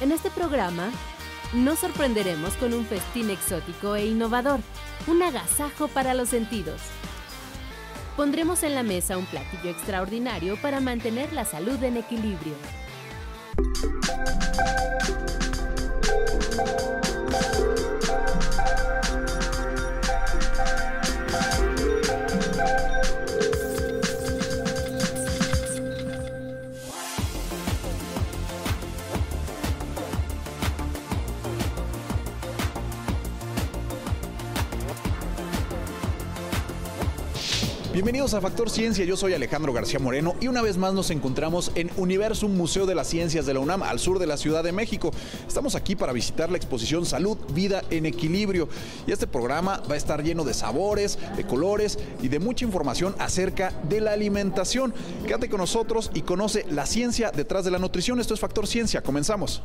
En este programa nos sorprenderemos con un festín exótico e innovador, un agasajo para los sentidos. Pondremos en la mesa un platillo extraordinario para mantener la salud en equilibrio. Bienvenidos a Factor Ciencia, yo soy Alejandro García Moreno y una vez más nos encontramos en Universum Museo de las Ciencias de la UNAM, al sur de la Ciudad de México. Estamos aquí para visitar la exposición Salud, Vida en Equilibrio y este programa va a estar lleno de sabores, de colores y de mucha información acerca de la alimentación. Quédate con nosotros y conoce la ciencia detrás de la nutrición. Esto es Factor Ciencia, comenzamos.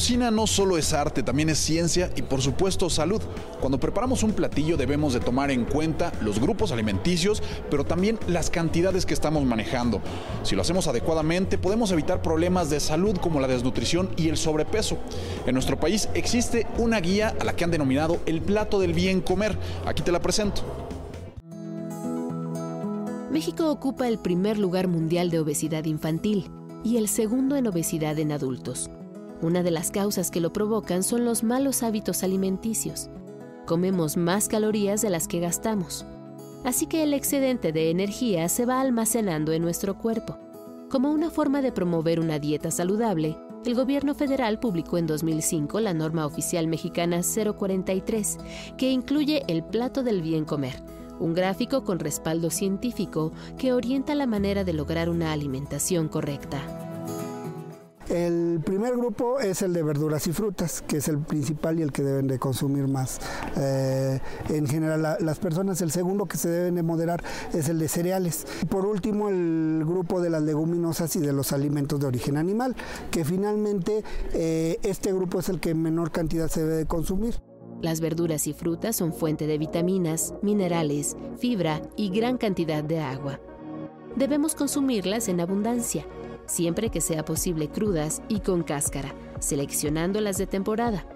Cocina no solo es arte, también es ciencia y por supuesto salud. Cuando preparamos un platillo debemos de tomar en cuenta los grupos alimenticios, pero también las cantidades que estamos manejando. Si lo hacemos adecuadamente, podemos evitar problemas de salud como la desnutrición y el sobrepeso. En nuestro país existe una guía a la que han denominado el plato del bien comer. Aquí te la presento. México ocupa el primer lugar mundial de obesidad infantil y el segundo en obesidad en adultos. Una de las causas que lo provocan son los malos hábitos alimenticios. Comemos más calorías de las que gastamos. Así que el excedente de energía se va almacenando en nuestro cuerpo. Como una forma de promover una dieta saludable, el gobierno federal publicó en 2005 la norma oficial mexicana 043, que incluye el plato del bien comer, un gráfico con respaldo científico que orienta la manera de lograr una alimentación correcta. El primer grupo es el de verduras y frutas, que es el principal y el que deben de consumir más. Eh, en general, la, las personas, el segundo que se deben de moderar es el de cereales. Por último, el grupo de las leguminosas y de los alimentos de origen animal, que finalmente eh, este grupo es el que en menor cantidad se debe de consumir. Las verduras y frutas son fuente de vitaminas, minerales, fibra y gran cantidad de agua. Debemos consumirlas en abundancia siempre que sea posible crudas y con cáscara, seleccionando las de temporada.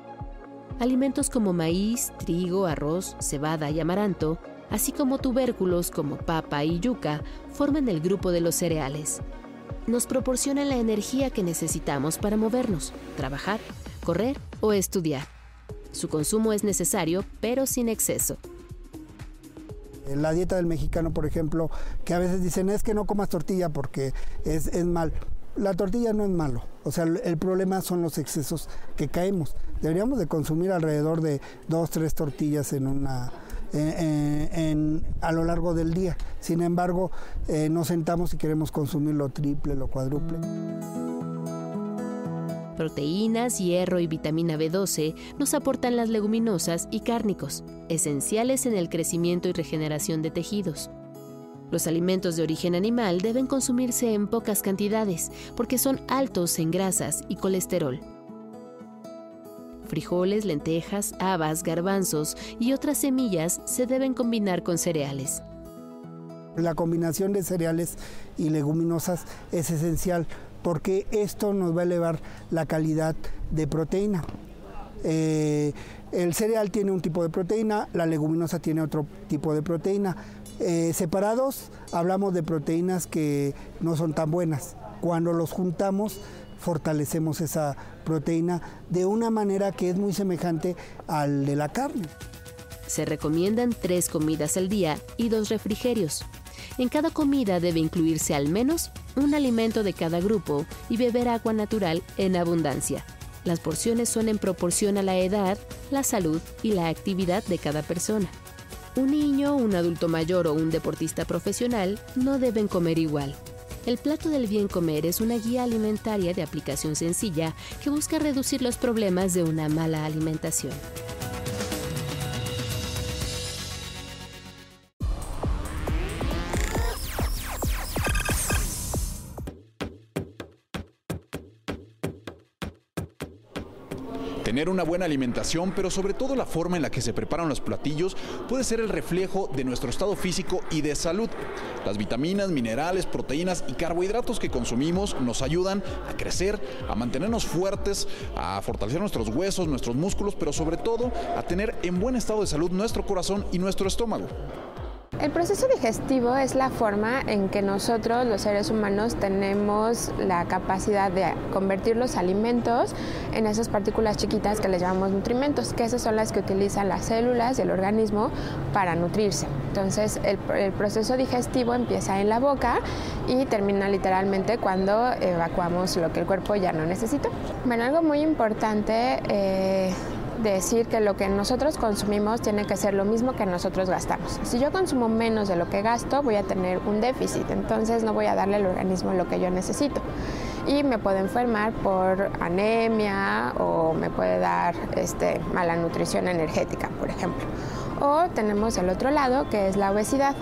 Alimentos como maíz, trigo, arroz, cebada y amaranto, así como tubérculos como papa y yuca, forman el grupo de los cereales. Nos proporcionan la energía que necesitamos para movernos, trabajar, correr o estudiar. Su consumo es necesario, pero sin exceso. La dieta del mexicano, por ejemplo, que a veces dicen es que no comas tortilla porque es, es mal. La tortilla no es malo, o sea, el problema son los excesos que caemos. Deberíamos de consumir alrededor de dos, tres tortillas en una, a lo largo del día. Sin embargo, eh, nos sentamos y queremos consumir lo triple, lo cuádruple. Proteínas, hierro y vitamina B12 nos aportan las leguminosas y cárnicos, esenciales en el crecimiento y regeneración de tejidos. Los alimentos de origen animal deben consumirse en pocas cantidades porque son altos en grasas y colesterol. Frijoles, lentejas, habas, garbanzos y otras semillas se deben combinar con cereales. La combinación de cereales y leguminosas es esencial porque esto nos va a elevar la calidad de proteína. Eh, el cereal tiene un tipo de proteína, la leguminosa tiene otro tipo de proteína. Eh, separados hablamos de proteínas que no son tan buenas. Cuando los juntamos fortalecemos esa proteína de una manera que es muy semejante al de la carne. Se recomiendan tres comidas al día y dos refrigerios. En cada comida debe incluirse al menos un alimento de cada grupo y beber agua natural en abundancia. Las porciones son en proporción a la edad, la salud y la actividad de cada persona. Un niño, un adulto mayor o un deportista profesional no deben comer igual. El plato del bien comer es una guía alimentaria de aplicación sencilla que busca reducir los problemas de una mala alimentación. Tener una buena alimentación, pero sobre todo la forma en la que se preparan los platillos, puede ser el reflejo de nuestro estado físico y de salud. Las vitaminas, minerales, proteínas y carbohidratos que consumimos nos ayudan a crecer, a mantenernos fuertes, a fortalecer nuestros huesos, nuestros músculos, pero sobre todo a tener en buen estado de salud nuestro corazón y nuestro estómago. El proceso digestivo es la forma en que nosotros los seres humanos tenemos la capacidad de convertir los alimentos en esas partículas chiquitas que les llamamos nutrimentos, que esas son las que utilizan las células del organismo para nutrirse. Entonces el, proceso digestivo empieza en la boca y termina literalmente cuando evacuamos lo que el cuerpo ya no necesita. Bueno, algo muy importante eh, decir que lo que nosotros consumimos tiene que ser lo mismo que nosotros gastamos. Si yo consumo menos de lo que gasto, voy a tener un déficit, entonces no voy a darle al organismo lo que yo necesito. Y me puedo enfermar por anemia o me puede dar este, mala nutrición energética, por ejemplo. O tenemos el otro lado, que es la obesidad,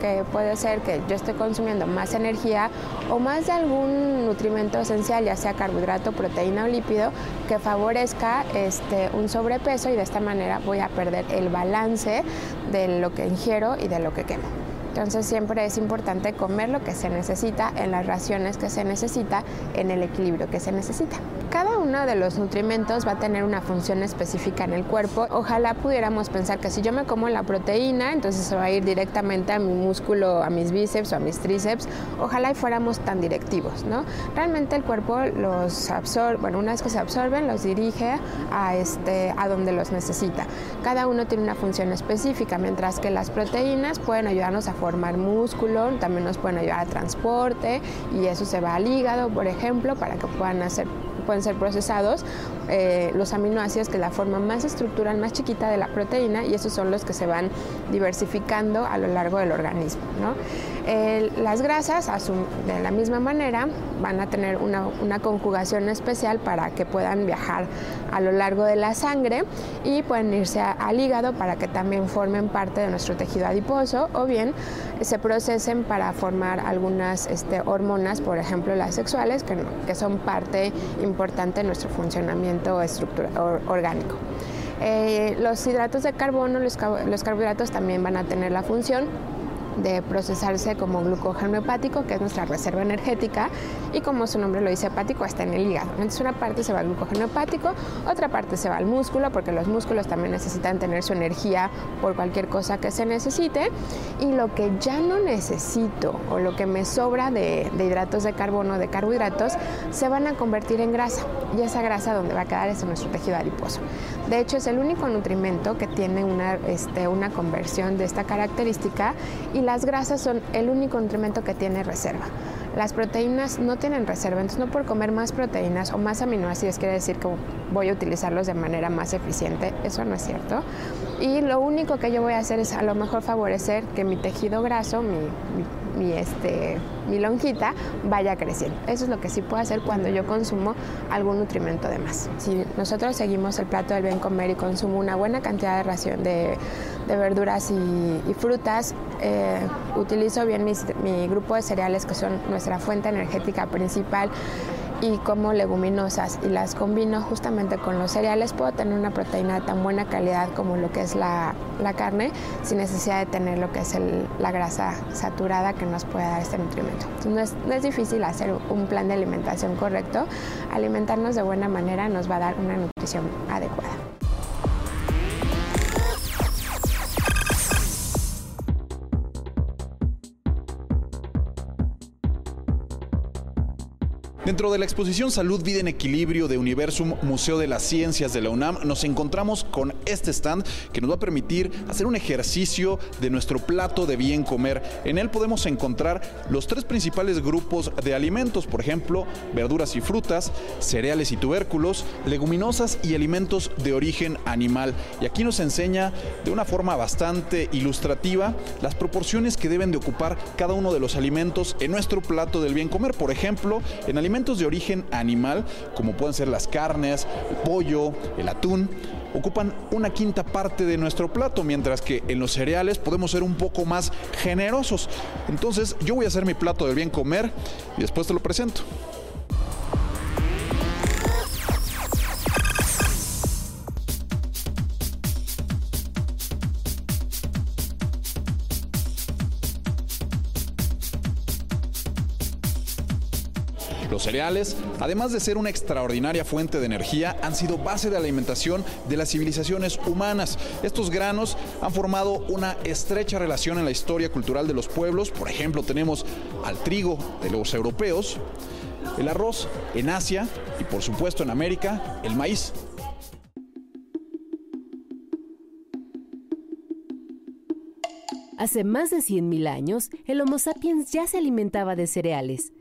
que puede ser que yo esté consumiendo más energía o más de algún nutrimento esencial, ya sea carbohidrato, proteína o lípido, que favorezca este, un sobrepeso y de esta manera voy a perder el balance de lo que ingiero y de lo que quemo. Entonces siempre es importante comer lo que se necesita en las raciones que se necesita, en el equilibrio que se necesita. Cada uno de los nutrimentos va a tener una función específica en el cuerpo. Ojalá pudiéramos pensar que si yo me como la proteína, entonces se va a ir directamente a mi músculo, a mis bíceps o a mis tríceps. Ojalá y fuéramos tan directivos, ¿no? Realmente el cuerpo los absorbe, bueno, una vez que se absorben, los dirige a, este, a donde los necesita. Cada uno tiene una función específica, mientras que las proteínas pueden ayudarnos a formar músculo, también nos pueden ayudar a transporte y eso se va al hígado, por ejemplo, para que puedan hacer pueden ser procesados eh, los aminoácidos, que la forma más estructural, más chiquita de la proteína, y esos son los que se van diversificando a lo largo del organismo. Las grasas, de la misma manera, van a tener una, una, conjugación especial para que puedan viajar a lo largo de la sangre y pueden irse al hígado para que también formen parte de nuestro tejido adiposo o bien se procesen para formar algunas este, hormonas, por ejemplo las sexuales, que, que son parte importante de nuestro funcionamiento orgánico. Eh, los hidratos de carbono, los carbohidratos también van a tener la función de procesarse como glucógeno hepático, que es nuestra reserva energética, y como su nombre lo dice, hepático está en el hígado. Entonces una parte se va al glucógeno hepático, otra parte se va al músculo, porque los músculos también necesitan tener su energía por cualquier cosa que se necesite, y lo que ya no necesito o lo que me sobra de, hidratos de carbono, de carbohidratos, se van a convertir en grasa, y esa grasa donde va a quedar es en nuestro tejido adiposo. De hecho, es el único nutrimento que tiene una, este, una conversión de esta característica y las grasas son el único nutrimento que tiene reserva. Las proteínas no tienen reserva, entonces no por comer más proteínas o más aminoácidos quiere decir que voy a utilizarlos de manera más eficiente, eso no es cierto. Y lo único que yo voy a hacer es a lo mejor favorecer que mi tejido graso, mi, mi, este, mi lonjita, vaya creciendo. Eso es lo que sí puedo hacer cuando yo consumo algún nutrimento de más. Si nosotros seguimos el plato del bien comer y consumo una buena cantidad de ración de, de verduras y, frutas, eh, utilizo bien mi grupo de cereales que son nuestra fuente energética principal y como leguminosas y las combino justamente con los cereales, puedo tener una proteína de tan buena calidad como lo que es la, carne, sin necesidad de tener lo que es la grasa saturada que nos puede dar este nutrimento. no es, no es difícil hacer un plan de alimentación correcto, alimentarnos de buena manera nos va a dar una nutrición adecuada. Dentro de la exposición Salud, Vida en Equilibrio de Universum Museo de las Ciencias de la UNAM, nos encontramos con este stand que nos va a permitir hacer un ejercicio de nuestro plato de bien comer. En él podemos encontrar los tres principales grupos de alimentos, por ejemplo, verduras y frutas, cereales y tubérculos, leguminosas y alimentos de origen animal. Y aquí nos enseña de una forma bastante ilustrativa las proporciones que deben de ocupar cada uno de los alimentos en nuestro plato del bien comer. Por ejemplo, en alimentos alimentos de origen animal, como pueden ser las carnes, el pollo, el atún, ocupan una quinta parte de nuestro plato, mientras que en los cereales podemos ser un poco más generosos. Entonces yo voy a hacer mi plato del bien comer y después te lo presento. Los cereales, además de ser una extraordinaria fuente de energía, han sido base de alimentación de las civilizaciones humanas. Estos granos han formado una estrecha relación en la historia cultural de los pueblos. Por ejemplo, tenemos al trigo de los europeos, el arroz en Asia y por supuesto en América, el maíz. Hace más de 100.000 años, el Homo sapiens ya se alimentaba de cereales.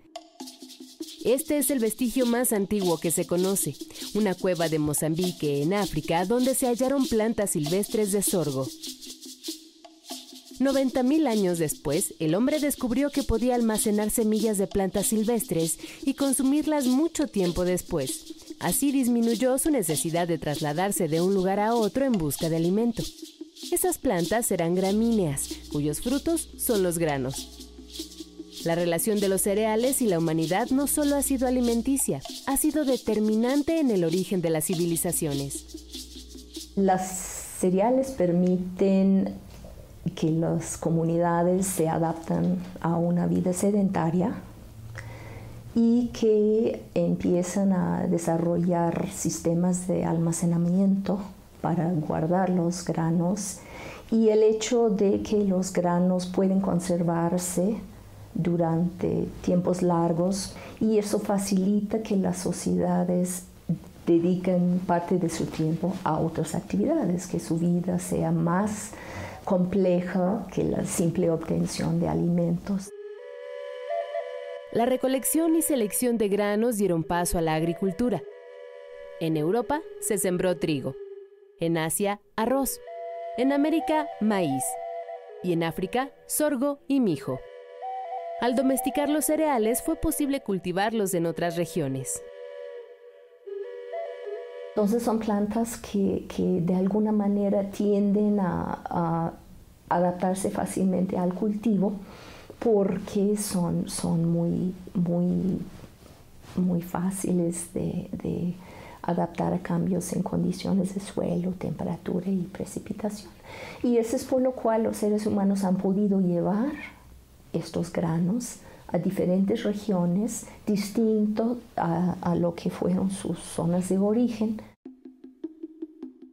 Este es el vestigio más antiguo que se conoce, una cueva de Mozambique, en África, donde se hallaron plantas silvestres de sorgo. 90.000 años después, el hombre descubrió que podía almacenar semillas de plantas silvestres y consumirlas mucho tiempo después. Así disminuyó su necesidad de trasladarse de un lugar a otro en busca de alimento. Esas plantas eran gramíneas, cuyos frutos son los granos. La relación de los cereales y la humanidad no solo ha sido alimenticia, ha sido determinante en el origen de las civilizaciones. Las cereales permiten que las comunidades se adaptan a una vida sedentaria y que empiezan a desarrollar sistemas de almacenamiento para guardar los granos y el hecho de que los granos pueden conservarse durante tiempos largos y eso facilita que las sociedades dediquen parte de su tiempo a otras actividades, que su vida sea más compleja que la simple obtención de alimentos. La recolección y selección de granos dieron paso a la agricultura. En Europa se sembró trigo, en Asia arroz, en América maíz y en África sorgo y mijo. Al domesticar los cereales fue posible cultivarlos en otras regiones. Entonces son plantas que, de alguna manera tienden a, adaptarse fácilmente al cultivo porque son, son muy, muy, muy fáciles de, de adaptar a cambios en condiciones de suelo, temperatura y precipitación. Y eso es por lo cual los seres humanos han podido llevar estos granos a diferentes regiones distinto a, lo que fueron sus zonas de origen.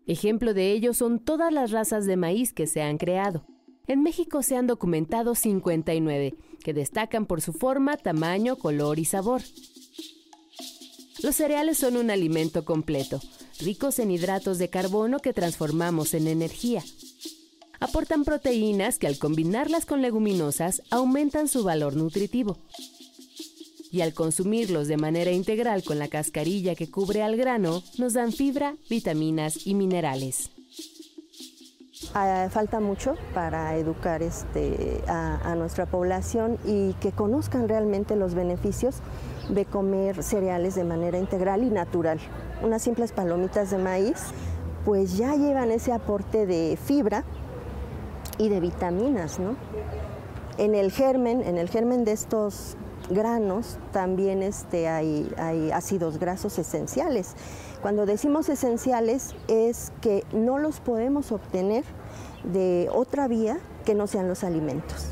Ejemplo de ello son todas las razas de maíz que se han creado. En México se han documentado 59, que destacan por su forma, tamaño, color y sabor. Los cereales son un alimento completo, ricos en hidratos de carbono que transformamos en energía aportan proteínas que al combinarlas con leguminosas aumentan su valor nutritivo. Y al consumirlos de manera integral con la cascarilla que cubre al grano, nos dan fibra, vitaminas y minerales. Ah, falta mucho para educar este, a, a, nuestra población y que conozcan realmente los beneficios de comer cereales de manera integral y natural. Unas simples palomitas de maíz pues ya llevan ese aporte de fibra y de vitaminas, ¿no? En el germen, en el germen de estos granos también este, hay, hay ácidos grasos esenciales. Cuando decimos esenciales es que no los podemos obtener de otra vía que no sean los alimentos.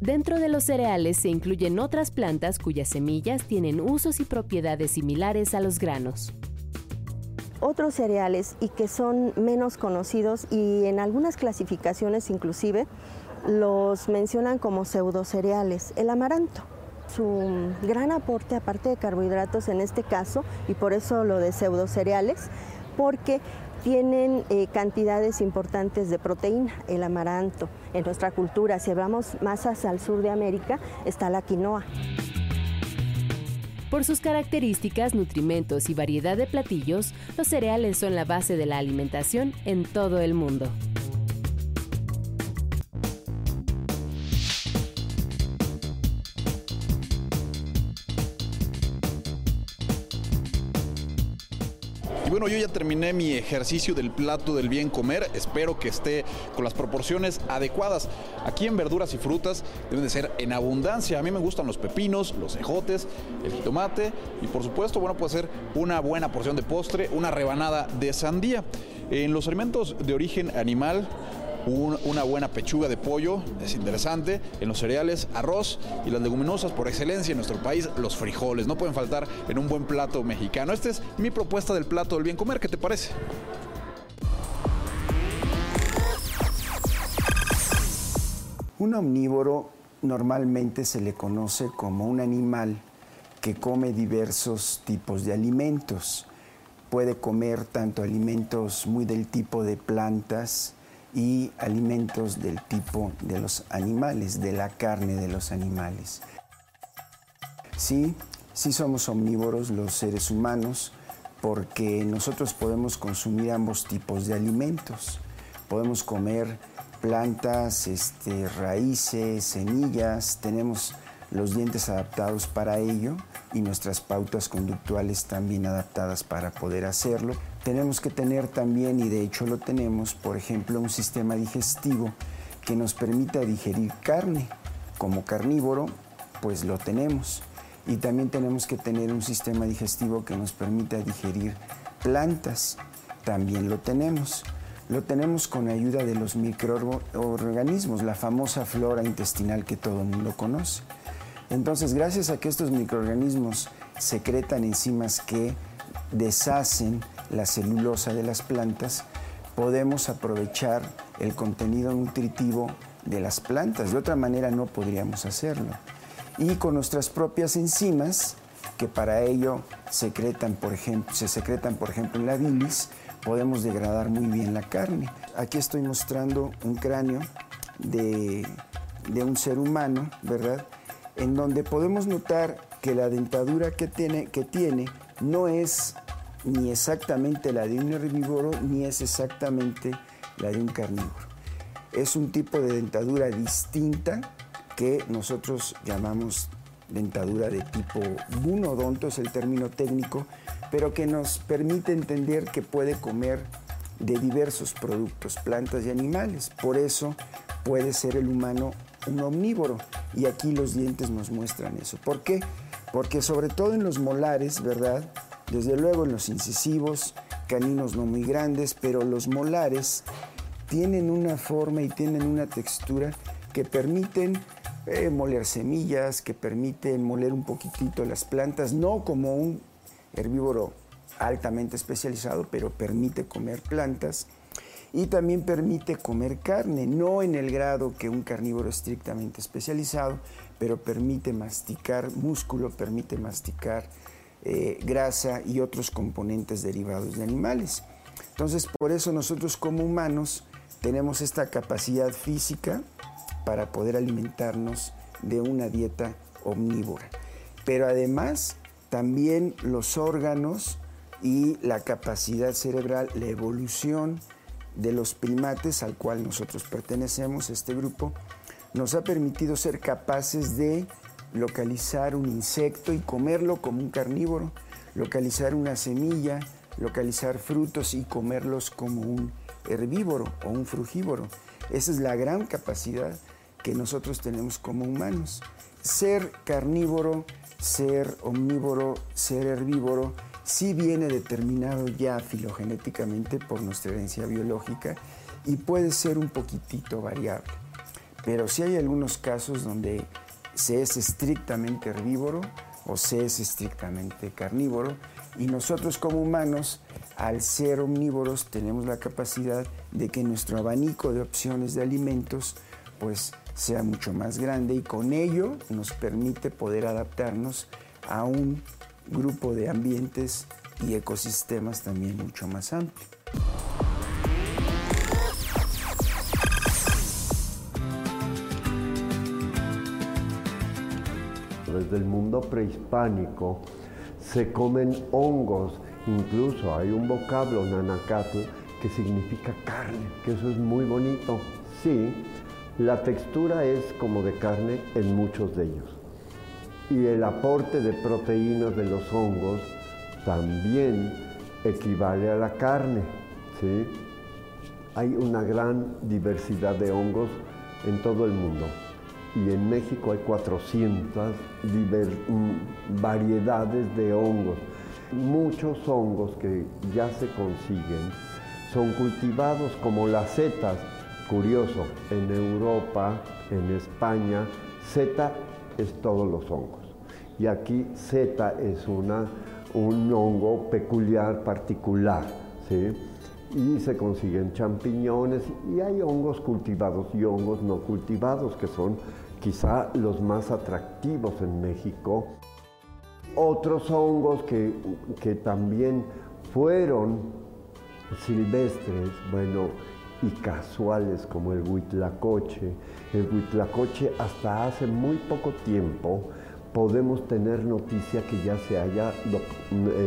Dentro de los cereales se incluyen otras plantas cuyas semillas tienen usos y propiedades similares a los granos otros cereales y que son menos conocidos y en algunas clasificaciones inclusive los mencionan como pseudocereales. El amaranto, su gran aporte aparte de carbohidratos en este caso y por eso lo de pseudocereales, porque tienen eh, cantidades importantes de proteína, el amaranto. En nuestra cultura, si más hacia el sur de América, está la quinoa. Por sus características, nutrimentos y variedad de platillos, los cereales son la base de la alimentación en todo el mundo. Bueno, yo ya terminé mi ejercicio del plato del bien comer. Espero que esté con las proporciones adecuadas. Aquí en verduras y frutas deben de ser en abundancia. A mí me gustan los pepinos, los ejotes, el jitomate y por supuesto, bueno, puede ser una buena porción de postre, una rebanada de sandía. En los alimentos de origen animal, una buena pechuga de pollo, es interesante. En los cereales, arroz y las leguminosas por excelencia en nuestro país, los frijoles. No pueden faltar en un buen plato mexicano. Esta es mi propuesta del plato del bien comer. ¿Qué te parece? Un omnívoro normalmente se le conoce como un animal que come diversos tipos de alimentos. Puede comer tanto alimentos muy del tipo de plantas y alimentos del tipo de los animales, de la carne de los animales. Sí, sí somos omnívoros los seres humanos porque nosotros podemos consumir ambos tipos de alimentos. Podemos comer plantas, este, raíces, semillas, tenemos los dientes adaptados para ello y nuestras pautas conductuales también adaptadas para poder hacerlo. Tenemos que tener también, y de hecho lo tenemos, por ejemplo, un sistema digestivo que nos permita digerir carne. Como carnívoro, pues lo tenemos. Y también tenemos que tener un sistema digestivo que nos permita digerir plantas. También lo tenemos lo tenemos con ayuda de los microorganismos, la famosa flora intestinal que todo el mundo conoce. Entonces, gracias a que estos microorganismos secretan enzimas que deshacen la celulosa de las plantas, podemos aprovechar el contenido nutritivo de las plantas. De otra manera no podríamos hacerlo. Y con nuestras propias enzimas, que para ello secretan, por ejemplo, se secretan, por ejemplo, en la bilis, podemos degradar muy bien la carne. Aquí estoy mostrando un cráneo de, un ser humano, ¿verdad? En donde podemos notar que la dentadura que tiene, que tiene no es ni exactamente la de un herbívoro ni es exactamente la de un carnívoro. Es un tipo de dentadura distinta que nosotros llamamos dentadura de tipo bunodonto, es el término técnico, pero que nos permite entender que puede comer de diversos productos, plantas y animales. Por eso puede ser el humano un omnívoro. Y aquí los dientes nos muestran eso. ¿Por qué? Porque sobre todo en los molares, ¿verdad? Desde luego en los incisivos, caninos no muy grandes, pero los molares tienen una forma y tienen una textura que permiten eh, moler semillas, que permiten moler un poquitito las plantas, no como un herbívoro altamente especializado, pero permite comer plantas y también permite comer carne, no en el grado que un carnívoro estrictamente especializado, pero permite masticar músculo, permite masticar eh, grasa y otros componentes derivados de animales. Entonces, por eso nosotros como humanos tenemos esta capacidad física para poder alimentarnos de una dieta omnívora. Pero además también los órganos y la capacidad cerebral, la evolución de los primates al cual nosotros pertenecemos, este grupo, nos ha permitido ser capaces de localizar un insecto y comerlo como un carnívoro, localizar una semilla, localizar frutos y comerlos como un herbívoro o un frugívoro. Esa es la gran capacidad que nosotros tenemos como humanos. Ser carnívoro ser omnívoro, ser herbívoro, sí viene determinado ya filogenéticamente por nuestra herencia biológica y puede ser un poquitito variable. Pero sí hay algunos casos donde se es estrictamente herbívoro o se es estrictamente carnívoro y nosotros como humanos, al ser omnívoros, tenemos la capacidad de que nuestro abanico de opciones de alimentos pues sea mucho más grande y con ello nos permite poder adaptarnos a un grupo de ambientes y ecosistemas también mucho más amplio. Desde el mundo prehispánico se comen hongos, incluso hay un vocablo nanacatl que significa carne, que eso es muy bonito. Sí, la textura es como de carne en muchos de ellos. Y el aporte de proteínas de los hongos también equivale a la carne. ¿sí? Hay una gran diversidad de hongos en todo el mundo. Y en México hay 400 mm, variedades de hongos. Muchos hongos que ya se consiguen son cultivados como las setas Curioso, en Europa, en España, Z es todos los hongos. Y aquí Z es una, un hongo peculiar, particular. ¿sí? Y se consiguen champiñones y hay hongos cultivados y hongos no cultivados, que son quizá los más atractivos en México. Otros hongos que, que también fueron silvestres, bueno, y casuales como el huitlacoche. El huitlacoche hasta hace muy poco tiempo podemos tener noticia que ya se haya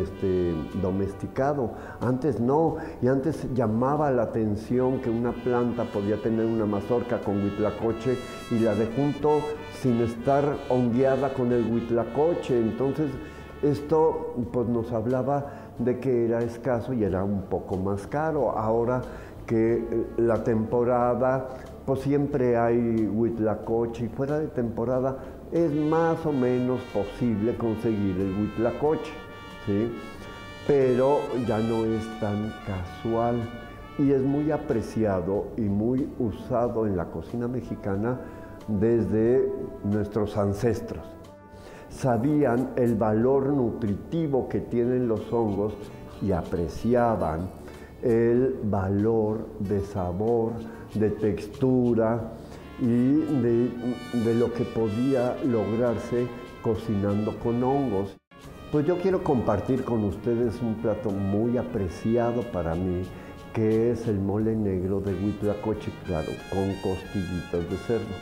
este, domesticado. Antes no, y antes llamaba la atención que una planta podía tener una mazorca con huitlacoche y la de junto sin estar ondeada con el huitlacoche. Entonces, esto pues, nos hablaba de que era escaso y era un poco más caro. Ahora que eh, la temporada, pues siempre hay huitlacoche y fuera de temporada es más o menos posible conseguir el huitlacoche, ¿sí? pero ya no es tan casual y es muy apreciado y muy usado en la cocina mexicana desde nuestros ancestros. Sabían el valor nutritivo que tienen los hongos y apreciaban el valor de sabor, de textura y de, lo que podía lograrse cocinando con hongos. Pues yo quiero compartir con ustedes un plato muy apreciado para mí, que es el mole negro de Huitlacoche, claro, con costillitas de cerdo.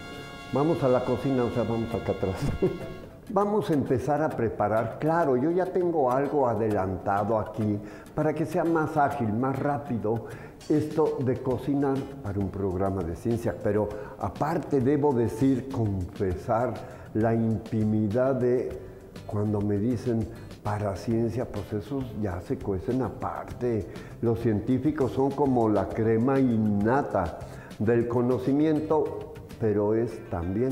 Vamos a la cocina, o sea, vamos acá atrás. Vamos a empezar a preparar, claro, yo ya tengo algo adelantado aquí para que sea más ágil, más rápido esto de cocinar para un programa de ciencia, pero aparte debo decir, confesar la intimidad de cuando me dicen para ciencia, pues esos ya se cuecen aparte. Los científicos son como la crema innata del conocimiento, pero es también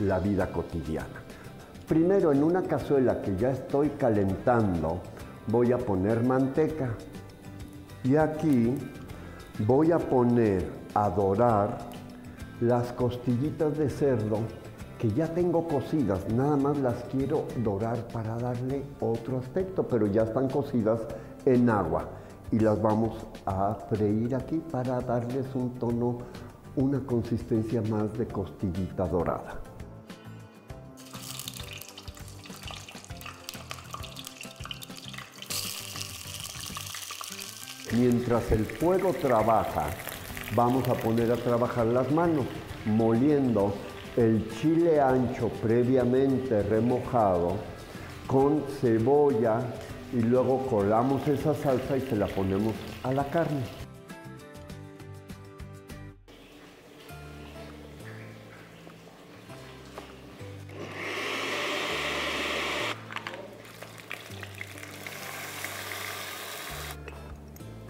la vida cotidiana. Primero en una cazuela que ya estoy calentando voy a poner manteca. Y aquí voy a poner a dorar las costillitas de cerdo que ya tengo cocidas, nada más las quiero dorar para darle otro aspecto, pero ya están cocidas en agua. Y las vamos a freír aquí para darles un tono, una consistencia más de costillita dorada. Mientras el fuego trabaja, vamos a poner a trabajar las manos, moliendo el chile ancho previamente remojado con cebolla y luego colamos esa salsa y se la ponemos a la carne.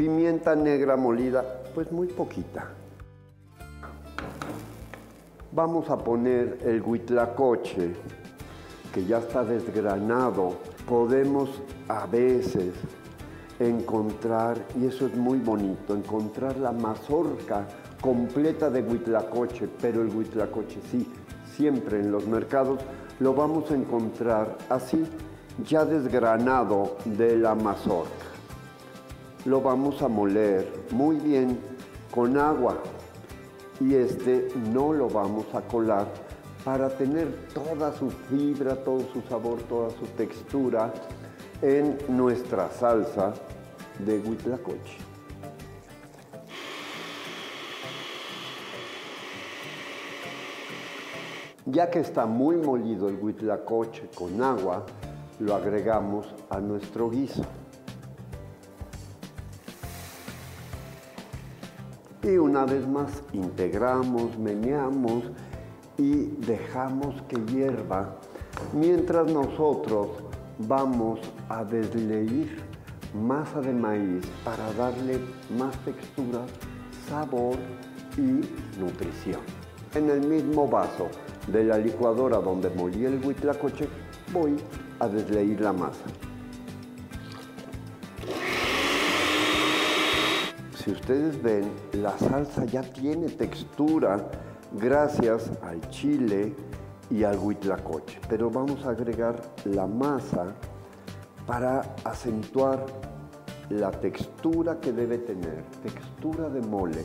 Pimienta negra molida, pues muy poquita. Vamos a poner el huitlacoche, que ya está desgranado. Podemos a veces encontrar, y eso es muy bonito, encontrar la mazorca completa de huitlacoche, pero el huitlacoche sí, siempre en los mercados lo vamos a encontrar así, ya desgranado de la mazorca lo vamos a moler muy bien con agua y este no lo vamos a colar para tener toda su fibra, todo su sabor, toda su textura en nuestra salsa de huitlacoche. Ya que está muy molido el huitlacoche con agua, lo agregamos a nuestro guiso. Y una vez más integramos, meneamos y dejamos que hierva mientras nosotros vamos a desleír masa de maíz para darle más textura, sabor y nutrición. En el mismo vaso de la licuadora donde molí el huitlacoche voy a desleír la masa. Si ustedes ven, la salsa ya tiene textura gracias al chile y al huitlacoche. Pero vamos a agregar la masa para acentuar la textura que debe tener, textura de mole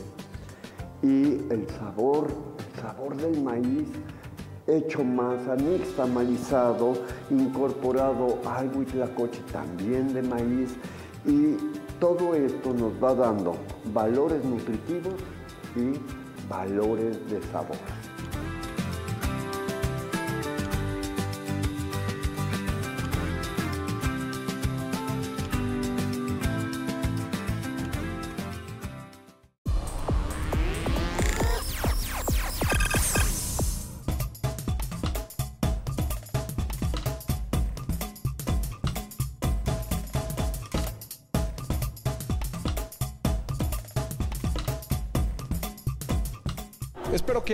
y el sabor, el sabor del maíz hecho masa, nixtamalizado, incorporado al huitlacoche también de maíz y todo esto nos va dando valores nutritivos y valores de sabor.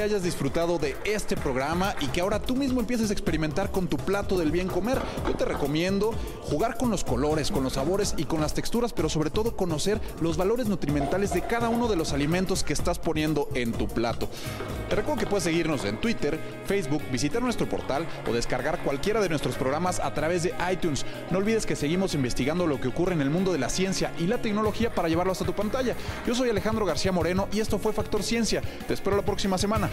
Hayas disfrutado de este programa y que ahora tú mismo empieces a experimentar con tu plato del bien comer. Yo te recomiendo jugar con los colores, con los sabores y con las texturas, pero sobre todo conocer los valores nutrimentales de cada uno de los alimentos que estás poniendo en tu plato. Te recuerdo que puedes seguirnos en Twitter, Facebook, visitar nuestro portal o descargar cualquiera de nuestros programas a través de iTunes. No olvides que seguimos investigando lo que ocurre en el mundo de la ciencia y la tecnología para llevarlo hasta tu pantalla. Yo soy Alejandro García Moreno y esto fue Factor Ciencia. Te espero la próxima semana.